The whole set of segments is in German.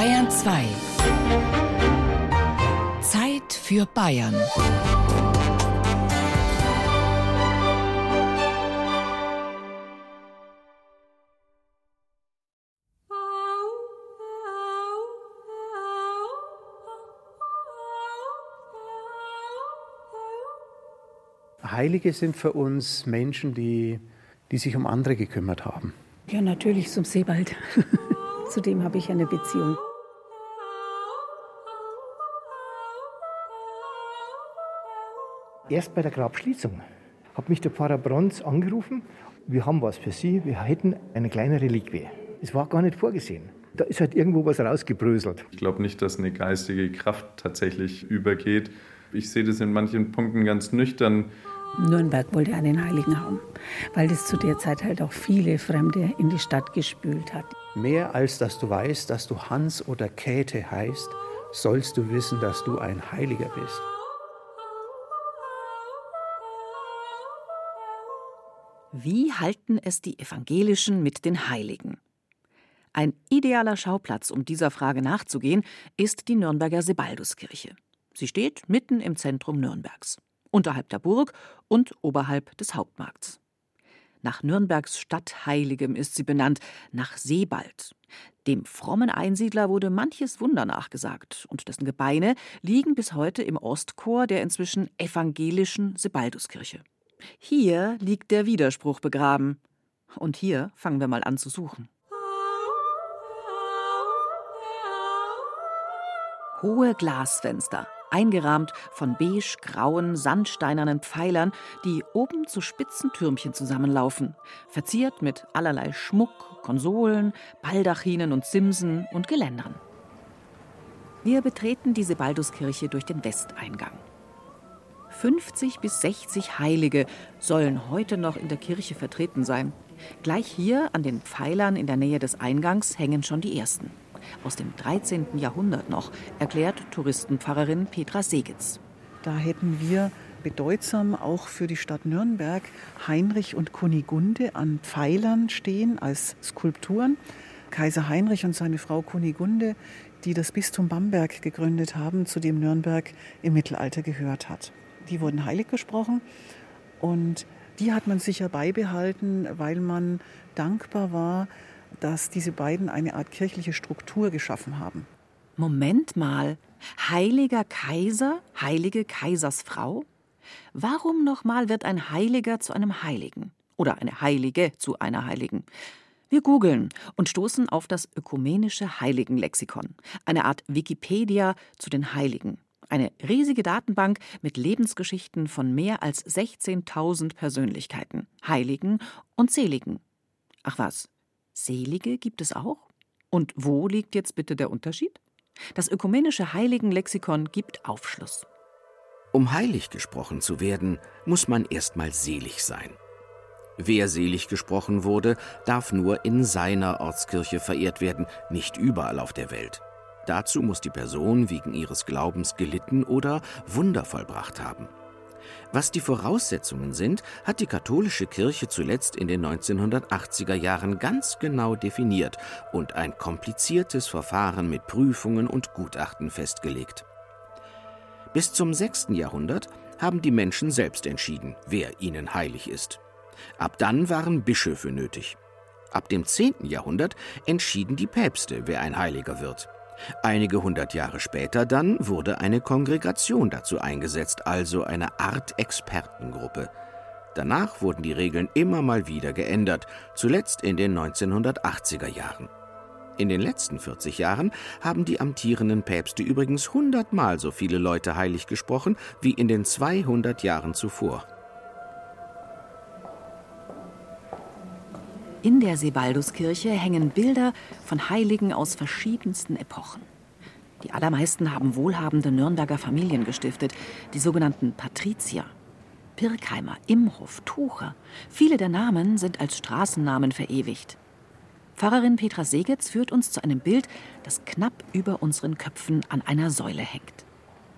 Bayern 2. Zeit für Bayern. Heilige sind für uns Menschen, die, die sich um andere gekümmert haben. Ja, natürlich zum Sebald. Zu dem habe ich eine Beziehung. Erst bei der Grabschließung hat mich der Pfarrer Bronz angerufen. Wir haben was für Sie. Wir hätten eine kleine Reliquie. Es war gar nicht vorgesehen. Da ist halt irgendwo was rausgebröselt. Ich glaube nicht, dass eine geistige Kraft tatsächlich übergeht. Ich sehe das in manchen Punkten ganz nüchtern. Nürnberg wollte einen Heiligen haben, weil das zu der Zeit halt auch viele Fremde in die Stadt gespült hat. Mehr als dass du weißt, dass du Hans oder Käthe heißt, sollst du wissen, dass du ein Heiliger bist. Wie halten es die Evangelischen mit den Heiligen? Ein idealer Schauplatz, um dieser Frage nachzugehen, ist die Nürnberger Sebalduskirche. Sie steht mitten im Zentrum Nürnbergs unterhalb der Burg und oberhalb des Hauptmarkts. Nach Nürnbergs Stadtheiligem ist sie benannt, nach Sebald. Dem frommen Einsiedler wurde manches Wunder nachgesagt, und dessen Gebeine liegen bis heute im Ostchor der inzwischen evangelischen Sebalduskirche. Hier liegt der Widerspruch begraben. Und hier fangen wir mal an zu suchen. Hohe Glasfenster, eingerahmt von beige-grauen, sandsteinernen Pfeilern, die oben zu spitzen Türmchen zusammenlaufen, verziert mit allerlei Schmuck, Konsolen, Baldachinen und Simsen und Geländern. Wir betreten die Sebalduskirche durch den Westeingang. 50 bis 60 Heilige sollen heute noch in der Kirche vertreten sein. Gleich hier an den Pfeilern in der Nähe des Eingangs hängen schon die ersten aus dem 13. Jahrhundert noch, erklärt Touristenpfarrerin Petra Segitz. Da hätten wir bedeutsam auch für die Stadt Nürnberg Heinrich und Kunigunde an Pfeilern stehen als Skulpturen. Kaiser Heinrich und seine Frau Kunigunde, die das Bistum Bamberg gegründet haben, zu dem Nürnberg im Mittelalter gehört hat. Die wurden heilig gesprochen und die hat man sicher beibehalten, weil man dankbar war, dass diese beiden eine Art kirchliche Struktur geschaffen haben. Moment mal, heiliger Kaiser, heilige Kaisersfrau? Warum nochmal wird ein Heiliger zu einem Heiligen oder eine Heilige zu einer Heiligen? Wir googeln und stoßen auf das ökumenische Heiligenlexikon, eine Art Wikipedia zu den Heiligen. Eine riesige Datenbank mit Lebensgeschichten von mehr als 16.000 Persönlichkeiten, Heiligen und Seligen. Ach was, Selige gibt es auch? Und wo liegt jetzt bitte der Unterschied? Das ökumenische Heiligenlexikon gibt Aufschluss. Um heilig gesprochen zu werden, muss man erstmal selig sein. Wer selig gesprochen wurde, darf nur in seiner Ortskirche verehrt werden, nicht überall auf der Welt. Dazu muss die Person wegen ihres Glaubens gelitten oder Wunder vollbracht haben. Was die Voraussetzungen sind, hat die katholische Kirche zuletzt in den 1980er Jahren ganz genau definiert und ein kompliziertes Verfahren mit Prüfungen und Gutachten festgelegt. Bis zum 6. Jahrhundert haben die Menschen selbst entschieden, wer ihnen heilig ist. Ab dann waren Bischöfe nötig. Ab dem 10. Jahrhundert entschieden die Päpste, wer ein Heiliger wird. Einige hundert Jahre später dann wurde eine Kongregation dazu eingesetzt, also eine Art Expertengruppe. Danach wurden die Regeln immer mal wieder geändert, zuletzt in den 1980er Jahren. In den letzten 40 Jahren haben die amtierenden Päpste übrigens hundertmal so viele Leute heilig gesprochen wie in den 200 Jahren zuvor. In der Sebalduskirche hängen Bilder von Heiligen aus verschiedensten Epochen. Die allermeisten haben wohlhabende Nürnberger Familien gestiftet, die sogenannten Patrizier. Pirkheimer, Imhoff, Tucher. Viele der Namen sind als Straßennamen verewigt. Pfarrerin Petra Segetz führt uns zu einem Bild, das knapp über unseren Köpfen an einer Säule hängt.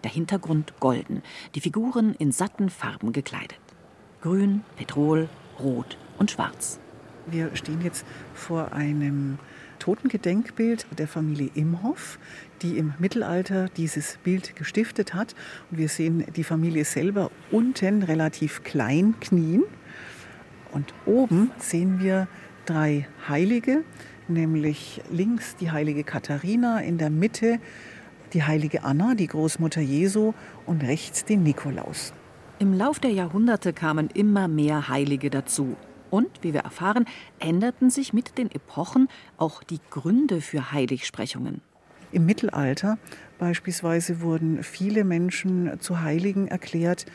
Der Hintergrund golden, die Figuren in satten Farben gekleidet. Grün, Petrol, Rot und Schwarz. Wir stehen jetzt vor einem Totengedenkbild der Familie Imhoff, die im Mittelalter dieses Bild gestiftet hat. Und wir sehen die Familie selber unten relativ klein knien. Und oben sehen wir drei Heilige, nämlich links die heilige Katharina, in der Mitte die heilige Anna, die Großmutter Jesu, und rechts den Nikolaus. Im Lauf der Jahrhunderte kamen immer mehr Heilige dazu. Und, wie wir erfahren, änderten sich mit den Epochen auch die Gründe für Heiligsprechungen. Im Mittelalter beispielsweise wurden viele Menschen zu Heiligen erklärt,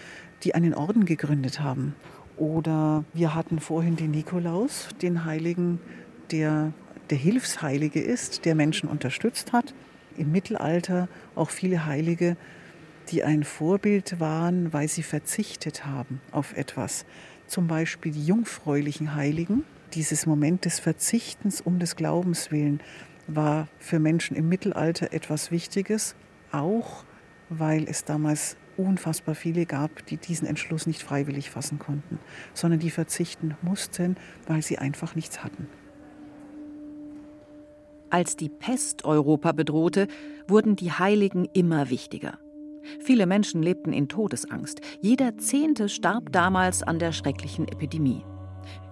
die einen Orden gegründet haben. Oder wir hatten vorhin den Nikolaus, den Heiligen, der der Hilfsheilige ist, der Menschen unterstützt hat. Im Mittelalter auch viele Heilige, die ein Vorbild waren, weil sie verzichtet haben auf etwas. Zum Beispiel die jungfräulichen Heiligen. Dieses Moment des Verzichtens um des Glaubens willen war für Menschen im Mittelalter etwas Wichtiges, auch weil es damals unfassbar viele gab, die diesen Entschluss nicht freiwillig fassen konnten, sondern die verzichten mussten, weil sie einfach nichts hatten. Als die Pest Europa bedrohte, wurden die Heiligen immer wichtiger. Viele Menschen lebten in Todesangst. Jeder Zehnte starb damals an der schrecklichen Epidemie.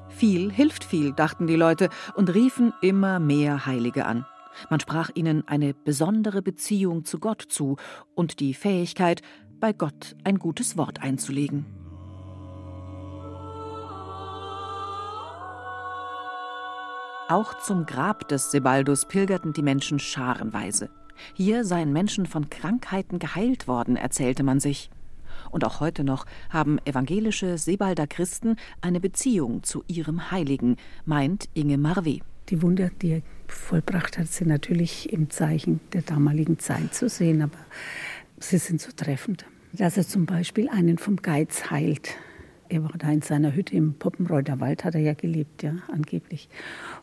Viel hilft viel, dachten die Leute und riefen immer mehr Heilige an. Man sprach ihnen eine besondere Beziehung zu Gott zu und die Fähigkeit, bei Gott ein gutes Wort einzulegen. Auch zum Grab des Sebaldus pilgerten die Menschen scharenweise. Hier seien Menschen von Krankheiten geheilt worden, erzählte man sich. Und auch heute noch haben evangelische Sebalder Christen eine Beziehung zu ihrem Heiligen, meint Inge Marwe. Die Wunder, die er vollbracht hat, sind natürlich im Zeichen der damaligen Zeit zu sehen, aber sie sind so treffend. Dass er zum Beispiel einen vom Geiz heilt. Er war da in seiner Hütte im Poppenreuter Wald, hat er ja gelebt, ja, angeblich.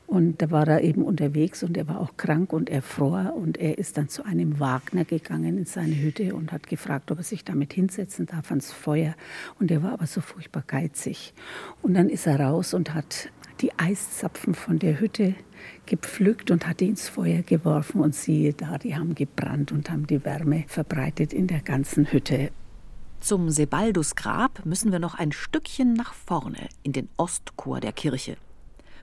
Und da war er eben unterwegs und er war auch krank und er fror. Und er ist dann zu einem Wagner gegangen in seine Hütte und hat gefragt, ob er sich damit hinsetzen darf ans Feuer. Und er war aber so furchtbar geizig. Und dann ist er raus und hat die Eiszapfen von der Hütte gepflückt und hat die ins Feuer geworfen. Und siehe da, die haben gebrannt und haben die Wärme verbreitet in der ganzen Hütte. Zum Sebaldusgrab müssen wir noch ein Stückchen nach vorne in den Ostchor der Kirche.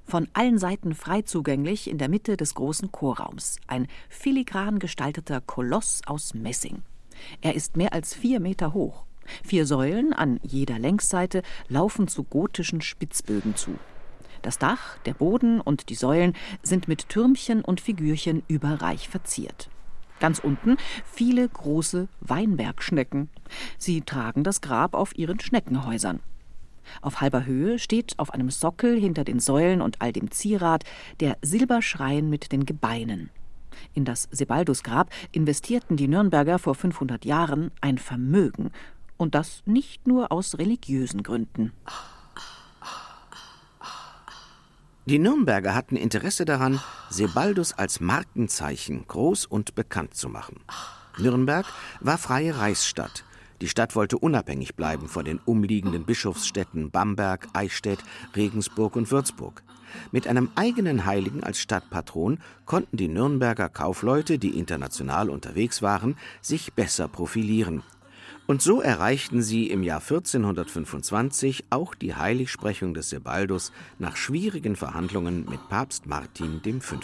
Von allen Seiten frei zugänglich in der Mitte des großen Chorraums. Ein filigran gestalteter Koloss aus Messing. Er ist mehr als vier Meter hoch. Vier Säulen an jeder Längsseite laufen zu gotischen Spitzbögen zu. Das Dach, der Boden und die Säulen sind mit Türmchen und Figürchen überreich verziert. Ganz unten viele große Weinbergschnecken. Sie tragen das Grab auf ihren Schneckenhäusern. Auf halber Höhe steht auf einem Sockel hinter den Säulen und all dem Zierat der Silberschrein mit den Gebeinen. In das Sebaldusgrab investierten die Nürnberger vor 500 Jahren ein Vermögen. Und das nicht nur aus religiösen Gründen. Die Nürnberger hatten Interesse daran, Sebaldus als Markenzeichen groß und bekannt zu machen. Nürnberg war freie Reichsstadt. Die Stadt wollte unabhängig bleiben von den umliegenden Bischofsstädten Bamberg, Eichstätt, Regensburg und Würzburg. Mit einem eigenen Heiligen als Stadtpatron konnten die Nürnberger Kaufleute, die international unterwegs waren, sich besser profilieren und so erreichten sie im Jahr 1425 auch die Heiligsprechung des Sebaldus nach schwierigen Verhandlungen mit Papst Martin V.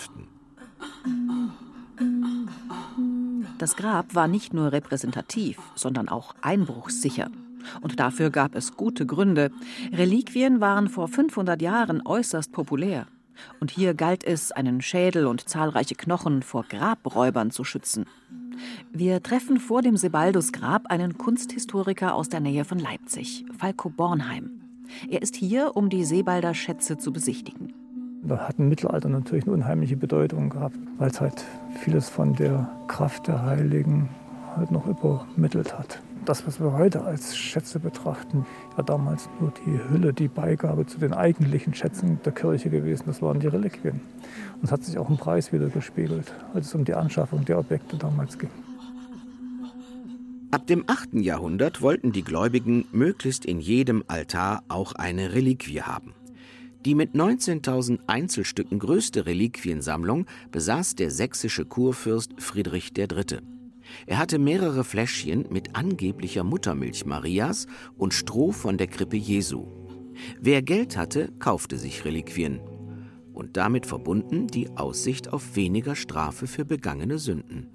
Das Grab war nicht nur repräsentativ, sondern auch einbruchssicher. Und dafür gab es gute Gründe. Reliquien waren vor 500 Jahren äußerst populär. Und hier galt es, einen Schädel und zahlreiche Knochen vor Grabräubern zu schützen. Wir treffen vor dem Sebaldus-Grab einen Kunsthistoriker aus der Nähe von Leipzig, Falco Bornheim. Er ist hier, um die Sebalder Schätze zu besichtigen. Da hat ein Mittelalter natürlich eine unheimliche Bedeutung gehabt, weil es halt vieles von der Kraft der Heiligen halt noch übermittelt hat. Das, was wir heute als Schätze betrachten, war damals nur die Hülle, die Beigabe zu den eigentlichen Schätzen der Kirche gewesen. Das waren die Reliquien. Und es hat sich auch im Preis wieder gespiegelt, als es um die Anschaffung der Objekte damals ging. Ab dem 8. Jahrhundert wollten die Gläubigen möglichst in jedem Altar auch eine Reliquie haben. Die mit 19.000 Einzelstücken größte Reliquiensammlung besaß der sächsische Kurfürst Friedrich III. Er hatte mehrere Fläschchen mit angeblicher Muttermilch Marias und Stroh von der Krippe Jesu. Wer Geld hatte, kaufte sich Reliquien. Und damit verbunden die Aussicht auf weniger Strafe für begangene Sünden.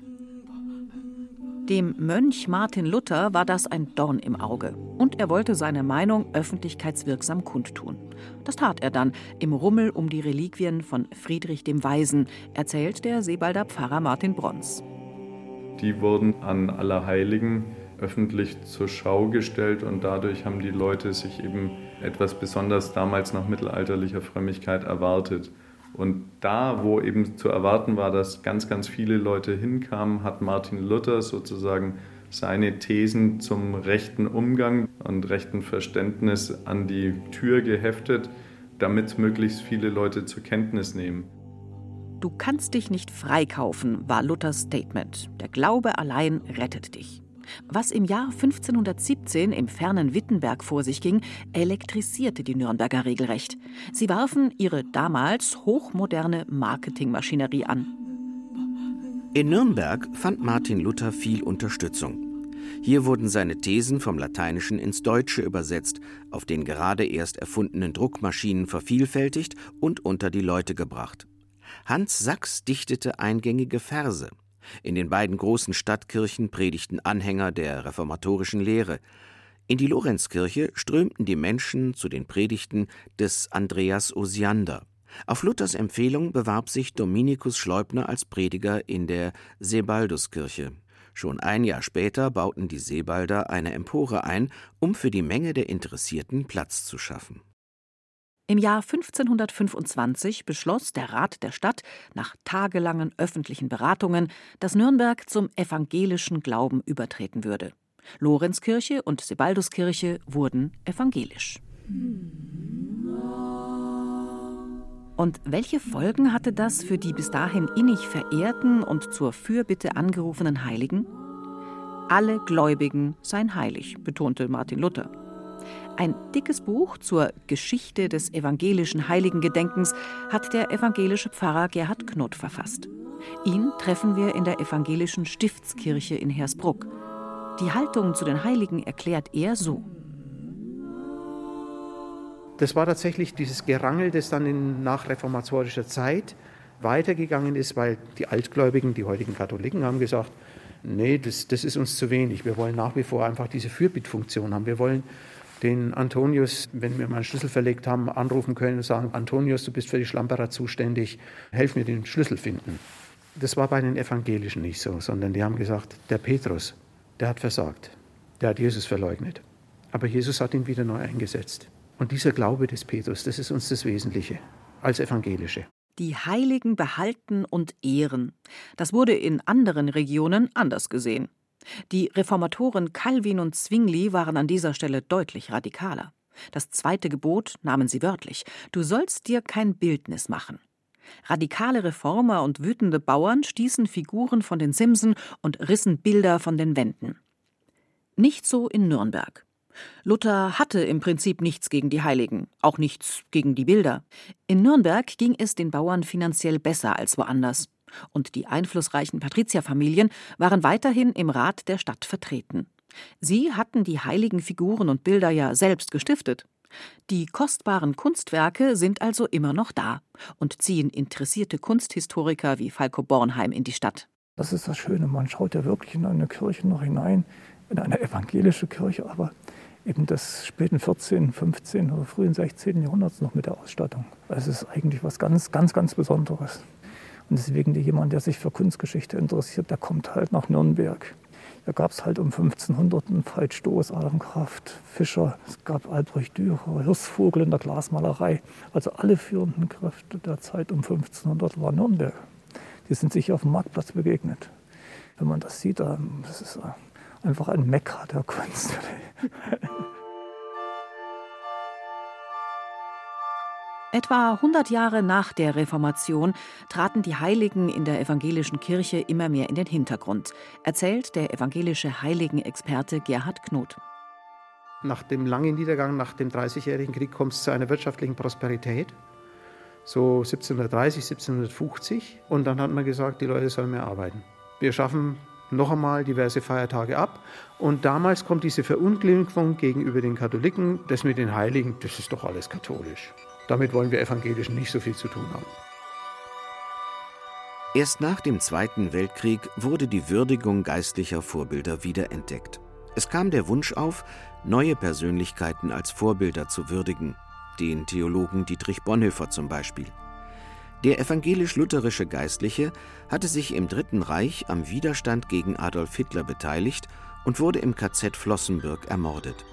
Dem Mönch Martin Luther war das ein Dorn im Auge und er wollte seine Meinung öffentlichkeitswirksam kundtun. Das tat er dann im Rummel um die Reliquien von Friedrich dem Weisen, erzählt der Sebalder Pfarrer Martin Brons. Die wurden an Allerheiligen öffentlich zur Schau gestellt und dadurch haben die Leute sich eben etwas besonders damals nach mittelalterlicher Frömmigkeit erwartet. Und da, wo eben zu erwarten war, dass ganz, ganz viele Leute hinkamen, hat Martin Luther sozusagen seine Thesen zum rechten Umgang und rechten Verständnis an die Tür geheftet, damit möglichst viele Leute zur Kenntnis nehmen. Du kannst dich nicht freikaufen, war Luthers Statement. Der Glaube allein rettet dich. Was im Jahr 1517 im fernen Wittenberg vor sich ging, elektrisierte die Nürnberger regelrecht. Sie warfen ihre damals hochmoderne Marketingmaschinerie an. In Nürnberg fand Martin Luther viel Unterstützung. Hier wurden seine Thesen vom Lateinischen ins Deutsche übersetzt, auf den gerade erst erfundenen Druckmaschinen vervielfältigt und unter die Leute gebracht. Hans Sachs dichtete eingängige Verse. In den beiden großen Stadtkirchen predigten Anhänger der reformatorischen Lehre. In die Lorenzkirche strömten die Menschen zu den Predigten des Andreas Osiander. Auf Luthers Empfehlung bewarb sich Dominikus Schleubner als Prediger in der Sebalduskirche. Schon ein Jahr später bauten die Sebalder eine Empore ein, um für die Menge der Interessierten Platz zu schaffen. Im Jahr 1525 beschloss der Rat der Stadt nach tagelangen öffentlichen Beratungen, dass Nürnberg zum evangelischen Glauben übertreten würde. Lorenzkirche und Sebalduskirche wurden evangelisch. Und welche Folgen hatte das für die bis dahin innig verehrten und zur Fürbitte angerufenen Heiligen? Alle Gläubigen seien heilig, betonte Martin Luther. Ein dickes Buch zur Geschichte des evangelischen Heiligengedenkens hat der evangelische Pfarrer Gerhard Knott verfasst. Ihn treffen wir in der evangelischen Stiftskirche in Hersbruck. Die Haltung zu den Heiligen erklärt er so. Das war tatsächlich dieses Gerangel, das dann in nachreformatorischer Zeit weitergegangen ist, weil die Altgläubigen, die heutigen Katholiken, haben gesagt, nee, das, das ist uns zu wenig. Wir wollen nach wie vor einfach diese Fürbittfunktion haben. Wir wollen den Antonius, wenn wir mal einen Schlüssel verlegt haben, anrufen können und sagen, Antonius, du bist für die Schlamperer zuständig, helf mir den Schlüssel finden. Das war bei den Evangelischen nicht so, sondern die haben gesagt, der Petrus, der hat versagt, der hat Jesus verleugnet. Aber Jesus hat ihn wieder neu eingesetzt. Und dieser Glaube des Petrus, das ist uns das Wesentliche als Evangelische. Die Heiligen behalten und ehren. Das wurde in anderen Regionen anders gesehen. Die Reformatoren Calvin und Zwingli waren an dieser Stelle deutlich radikaler. Das zweite Gebot nahmen sie wörtlich: Du sollst dir kein Bildnis machen. Radikale Reformer und wütende Bauern stießen Figuren von den Simsen und rissen Bilder von den Wänden. Nicht so in Nürnberg. Luther hatte im Prinzip nichts gegen die Heiligen, auch nichts gegen die Bilder. In Nürnberg ging es den Bauern finanziell besser als woanders und die einflussreichen Patrizierfamilien waren weiterhin im Rat der Stadt vertreten. Sie hatten die heiligen Figuren und Bilder ja selbst gestiftet. Die kostbaren Kunstwerke sind also immer noch da und ziehen interessierte Kunsthistoriker wie Falco Bornheim in die Stadt. Das ist das Schöne, man schaut ja wirklich in eine Kirche noch hinein, in eine evangelische Kirche, aber eben des späten 14., 15. oder frühen 16. Jahrhunderts noch mit der Ausstattung. Es ist eigentlich was ganz, ganz, ganz Besonderes. Und deswegen jemand, der sich für Kunstgeschichte interessiert, der kommt halt nach Nürnberg. Da gab es halt um 1500 einen Veit Adam Kraft, Fischer, es gab Albrecht Dürer, Hirsvogel in der Glasmalerei. Also alle führenden Kräfte der Zeit um 1500 waren Nürnberg. Die sind sich auf dem Marktplatz begegnet. Wenn man das sieht, das ist einfach ein Mekka der Kunst. Etwa 100 Jahre nach der Reformation traten die Heiligen in der evangelischen Kirche immer mehr in den Hintergrund, erzählt der evangelische Heiligenexperte Gerhard Knot. Nach dem langen Niedergang, nach dem Dreißigjährigen Krieg, kommt es zu einer wirtschaftlichen Prosperität. So 1730, 1750. Und dann hat man gesagt, die Leute sollen mehr arbeiten. Wir schaffen noch einmal diverse Feiertage ab. Und damals kommt diese Verunglimpfung gegenüber den Katholiken, das mit den Heiligen, das ist doch alles katholisch. Damit wollen wir Evangelischen nicht so viel zu tun haben. Erst nach dem Zweiten Weltkrieg wurde die Würdigung geistlicher Vorbilder wiederentdeckt. Es kam der Wunsch auf, neue Persönlichkeiten als Vorbilder zu würdigen, den Theologen Dietrich Bonhoeffer zum Beispiel. Der evangelisch-lutherische Geistliche hatte sich im Dritten Reich am Widerstand gegen Adolf Hitler beteiligt und wurde im KZ Flossenbürg ermordet.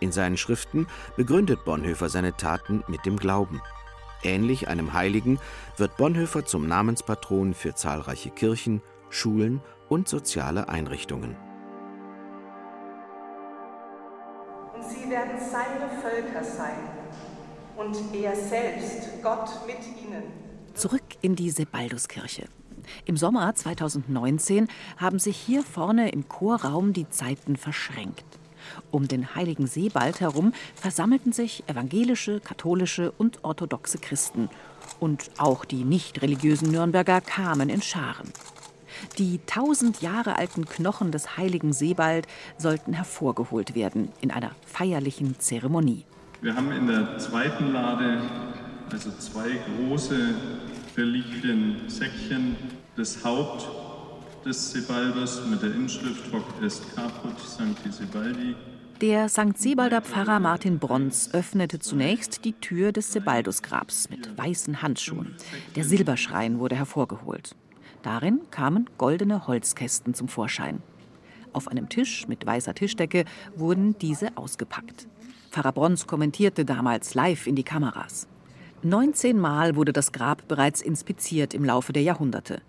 In seinen Schriften begründet Bonhoeffer seine Taten mit dem Glauben. Ähnlich einem Heiligen wird Bonhoeffer zum Namenspatron für zahlreiche Kirchen, Schulen und soziale Einrichtungen. Und sie werden seine Völker sein und er selbst, Gott mit ihnen Zurück in die Sebalduskirche. Im Sommer 2019 haben sich hier vorne im Chorraum die Zeiten verschränkt. Um den heiligen Sebald herum versammelten sich evangelische, katholische und orthodoxe Christen. Und auch die nicht religiösen Nürnberger kamen in Scharen. Die tausend Jahre alten Knochen des heiligen Sebald sollten hervorgeholt werden in einer feierlichen Zeremonie. Wir haben in der zweiten Lade also zwei große Reliquiensäckchen, das Haupt des Sebalders mit der Inschrift Hoc est caput Sancti Sebaldi. Der St. Sebalder Pfarrer Martin Bronz öffnete zunächst die Tür des Sebaldusgrabs mit weißen Handschuhen. Der Silberschrein wurde hervorgeholt. Darin kamen goldene Holzkästen zum Vorschein. Auf einem Tisch mit weißer Tischdecke wurden diese ausgepackt. Pfarrer Bronz kommentierte damals live in die Kameras. 19 Mal wurde das Grab bereits inspiziert im Laufe der Jahrhunderte.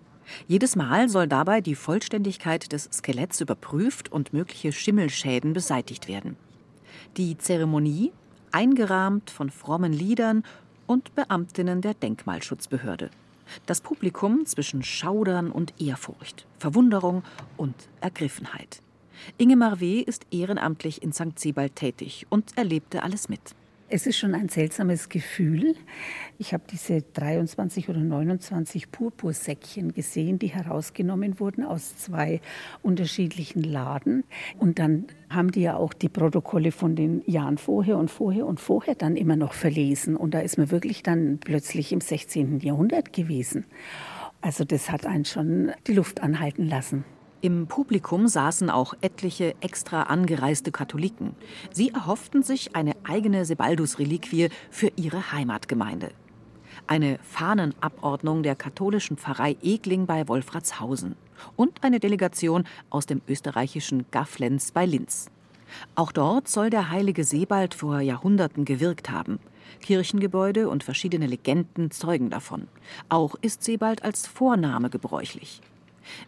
Jedes Mal soll dabei die Vollständigkeit des Skeletts überprüft und mögliche Schimmelschäden beseitigt werden. Die Zeremonie, eingerahmt von frommen Liedern und Beamtinnen der Denkmalschutzbehörde. Das Publikum zwischen Schaudern und Ehrfurcht, Verwunderung und Ergriffenheit. Ingemar W. ist ehrenamtlich in St. Sebald tätig und erlebte alles mit. Es ist schon ein seltsames Gefühl. Ich habe diese 23 oder 29 Purpursäckchen gesehen, die herausgenommen wurden aus zwei unterschiedlichen Laden. Und dann haben die ja auch die Protokolle von den Jahren vorher und vorher und vorher dann immer noch verlesen. Und da ist man wirklich dann plötzlich im 16. Jahrhundert gewesen. Also das hat einen schon die Luft anhalten lassen. Im Publikum saßen auch etliche extra angereiste Katholiken. Sie erhofften sich eine eigene Sebaldus-Reliquie für ihre Heimatgemeinde. Eine Fahnenabordnung der katholischen Pfarrei Egling bei Wolfratshausen und eine Delegation aus dem österreichischen Gafflenz bei Linz. Auch dort soll der heilige Sebald vor Jahrhunderten gewirkt haben. Kirchengebäude und verschiedene Legenden zeugen davon. Auch ist Sebald als Vorname gebräuchlich.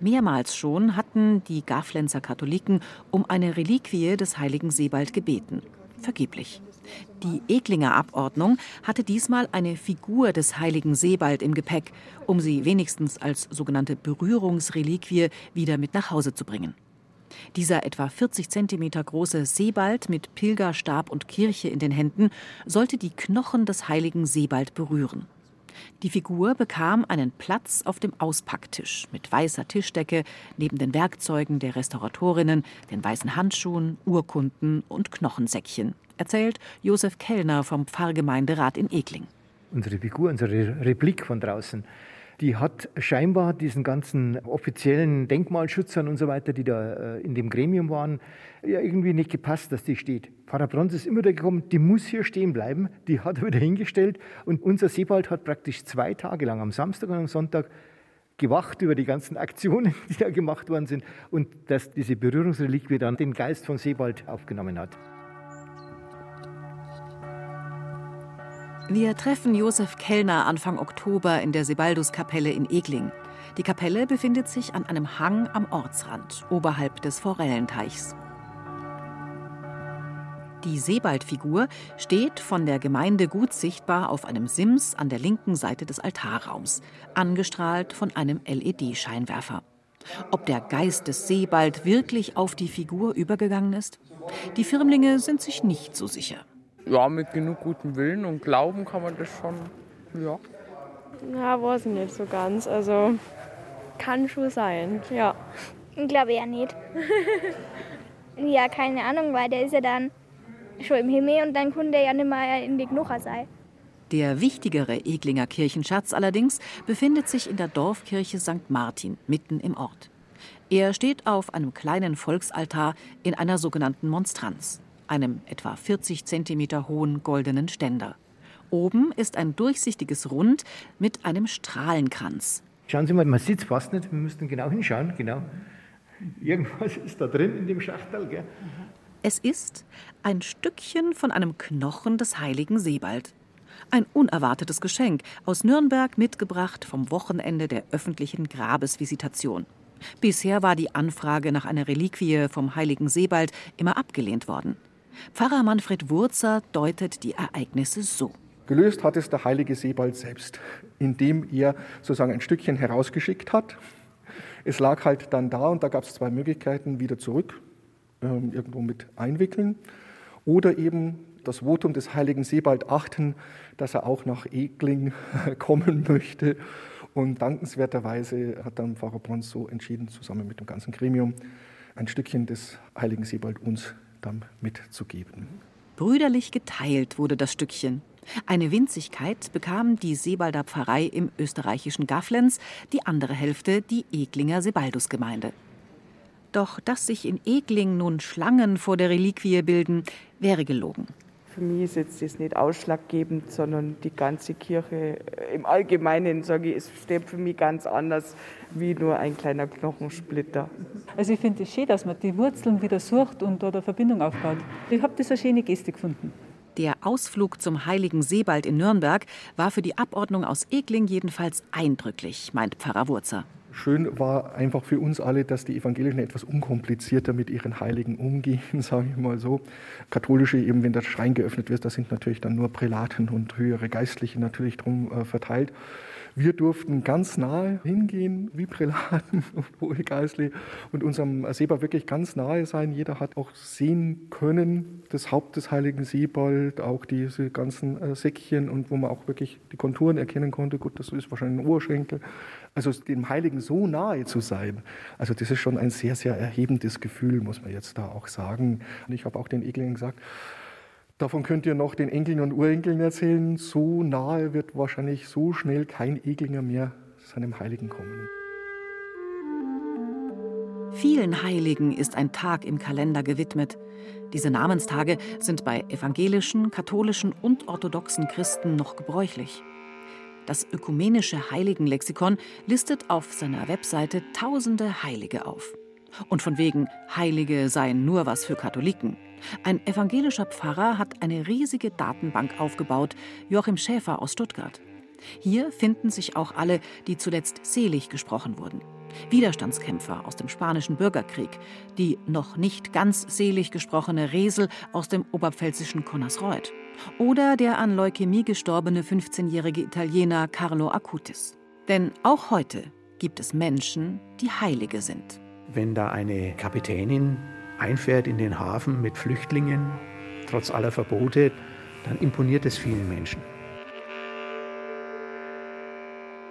Mehrmals schon hatten die Gaflenzer Katholiken um eine Reliquie des heiligen Sebald gebeten. Vergeblich. Die Eklinger Abordnung hatte diesmal eine Figur des heiligen Sebald im Gepäck, um sie wenigstens als sogenannte Berührungsreliquie wieder mit nach Hause zu bringen. Dieser etwa 40 Zentimeter große Sebald mit Pilgerstab und Kirche in den Händen sollte die Knochen des heiligen Sebald berühren. Die Figur bekam einen Platz auf dem Auspacktisch mit weißer Tischdecke neben den Werkzeugen der Restauratorinnen, den weißen Handschuhen, Urkunden und Knochensäckchen, erzählt Josef Kellner vom Pfarrgemeinderat in Egling. Unsere Figur, unsere Replik von draußen, die hat scheinbar diesen ganzen offiziellen Denkmalschützern und so weiter, die da äh, in dem Gremium waren, ja irgendwie nicht gepasst, dass die steht. Pfarrer Bronz ist immer wieder gekommen, die muss hier stehen bleiben, die hat er wieder hingestellt und unser Sebald hat praktisch zwei Tage lang, am Samstag und am Sonntag, gewacht über die ganzen Aktionen, die da gemacht worden sind und dass diese Berührungsreliquie dann den Geist von Sebald aufgenommen hat. Wir treffen Josef Kellner Anfang Oktober in der Sebalduskapelle in Egling. Die Kapelle befindet sich an einem Hang am Ortsrand, oberhalb des Forellenteichs. Die Sebald-Figur steht von der Gemeinde gut sichtbar auf einem Sims an der linken Seite des Altarraums, angestrahlt von einem LED-Scheinwerfer. Ob der Geist des Sebald wirklich auf die Figur übergegangen ist? Die Firmlinge sind sich nicht so sicher. Ja, mit genug gutem Willen und Glauben kann man das schon, ja. Ja, weiß ich nicht so ganz. Also kann schon sein, ja. Ich glaube eher nicht. ja, keine Ahnung, weil der ist ja dann schon im Himmel und dann konnte er ja nicht mehr in die Gnucher sein. Der wichtigere Eglinger Kirchenschatz allerdings befindet sich in der Dorfkirche St. Martin, mitten im Ort. Er steht auf einem kleinen Volksaltar in einer sogenannten Monstranz, einem etwa 40 cm hohen goldenen Ständer. Oben ist ein durchsichtiges Rund mit einem Strahlenkranz. Schauen Sie mal, man sieht es fast nicht, wir müssten genau hinschauen, genau. Irgendwas ist da drin in dem Schachtel, gell? Es ist ein Stückchen von einem Knochen des heiligen Sebald. Ein unerwartetes Geschenk aus Nürnberg mitgebracht vom Wochenende der öffentlichen Grabesvisitation. Bisher war die Anfrage nach einer Reliquie vom heiligen Sebald immer abgelehnt worden. Pfarrer Manfred Wurzer deutet die Ereignisse so. Gelöst hat es der heilige Sebald selbst, indem er sozusagen ein Stückchen herausgeschickt hat. Es lag halt dann da und da gab es zwei Möglichkeiten, wieder zurück, äh, irgendwo mit einwickeln oder eben das Votum des heiligen Sebald achten, dass er auch nach Egling kommen möchte. Und dankenswerterweise hat dann Pfarrer Brons so entschieden, zusammen mit dem ganzen Gremium, ein Stückchen des heiligen Sebald uns dann mitzugeben. Brüderlich geteilt wurde das Stückchen. Eine Winzigkeit bekam die Sebalder Pfarrei im österreichischen Gafflenz, die andere Hälfte die Eglinger Sebaldusgemeinde. Doch dass sich in Egling nun Schlangen vor der Reliquie bilden, wäre gelogen. Für mich ist jetzt das nicht ausschlaggebend, sondern die ganze Kirche äh, im Allgemeinen, sage ich, es steht für mich ganz anders wie nur ein kleiner Knochensplitter. Also ich finde es schön, dass man die Wurzeln wieder sucht und da eine Verbindung aufbaut. Ich habe das eine schöne Geste gefunden. Der Ausflug zum heiligen Seebald in Nürnberg war für die Abordnung aus Egling jedenfalls eindrücklich, meint Pfarrer Wurzer. Schön war einfach für uns alle, dass die Evangelischen etwas unkomplizierter mit ihren Heiligen umgehen, sage ich mal so. Katholische, eben wenn der Schrein geöffnet wird, da sind natürlich dann nur Prälaten und höhere Geistliche natürlich drum äh, verteilt. Wir durften ganz nahe hingehen, wie Prälaten und hohe Geistliche, und unserem Seebald wirklich ganz nahe sein. Jeder hat auch sehen können, das Haupt des heiligen Seebald, auch diese ganzen äh, Säckchen und wo man auch wirklich die Konturen erkennen konnte. Gut, das ist wahrscheinlich ein Oberschenkel. Also dem Heiligen so nahe zu sein, also das ist schon ein sehr, sehr erhebendes Gefühl, muss man jetzt da auch sagen. Und ich habe auch den Eglingen gesagt, davon könnt ihr noch den Enkeln und Urenkeln erzählen, so nahe wird wahrscheinlich so schnell kein Eglinger mehr seinem Heiligen kommen. Vielen Heiligen ist ein Tag im Kalender gewidmet. Diese Namenstage sind bei evangelischen, katholischen und orthodoxen Christen noch gebräuchlich. Das ökumenische Heiligenlexikon listet auf seiner Webseite tausende Heilige auf. Und von wegen Heilige seien nur was für Katholiken. Ein evangelischer Pfarrer hat eine riesige Datenbank aufgebaut, Joachim Schäfer aus Stuttgart. Hier finden sich auch alle, die zuletzt selig gesprochen wurden. Widerstandskämpfer aus dem Spanischen Bürgerkrieg, die noch nicht ganz selig gesprochene Resel aus dem oberpfälzischen Connersreuth oder der an Leukämie gestorbene 15-jährige Italiener Carlo Acutis. Denn auch heute gibt es Menschen, die Heilige sind. Wenn da eine Kapitänin einfährt in den Hafen mit Flüchtlingen, trotz aller Verbote, dann imponiert es vielen Menschen.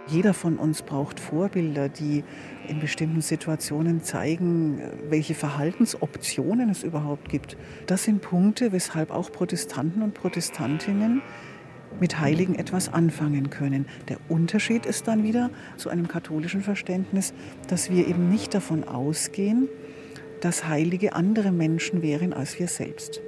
Jeder von uns braucht Vorbilder, die in bestimmten Situationen zeigen, welche Verhaltensoptionen es überhaupt gibt. Das sind Punkte, weshalb auch Protestanten und Protestantinnen mit Heiligen etwas anfangen können. Der Unterschied ist dann wieder zu einem katholischen Verständnis, dass wir eben nicht davon ausgehen, dass Heilige andere Menschen wären als wir selbst.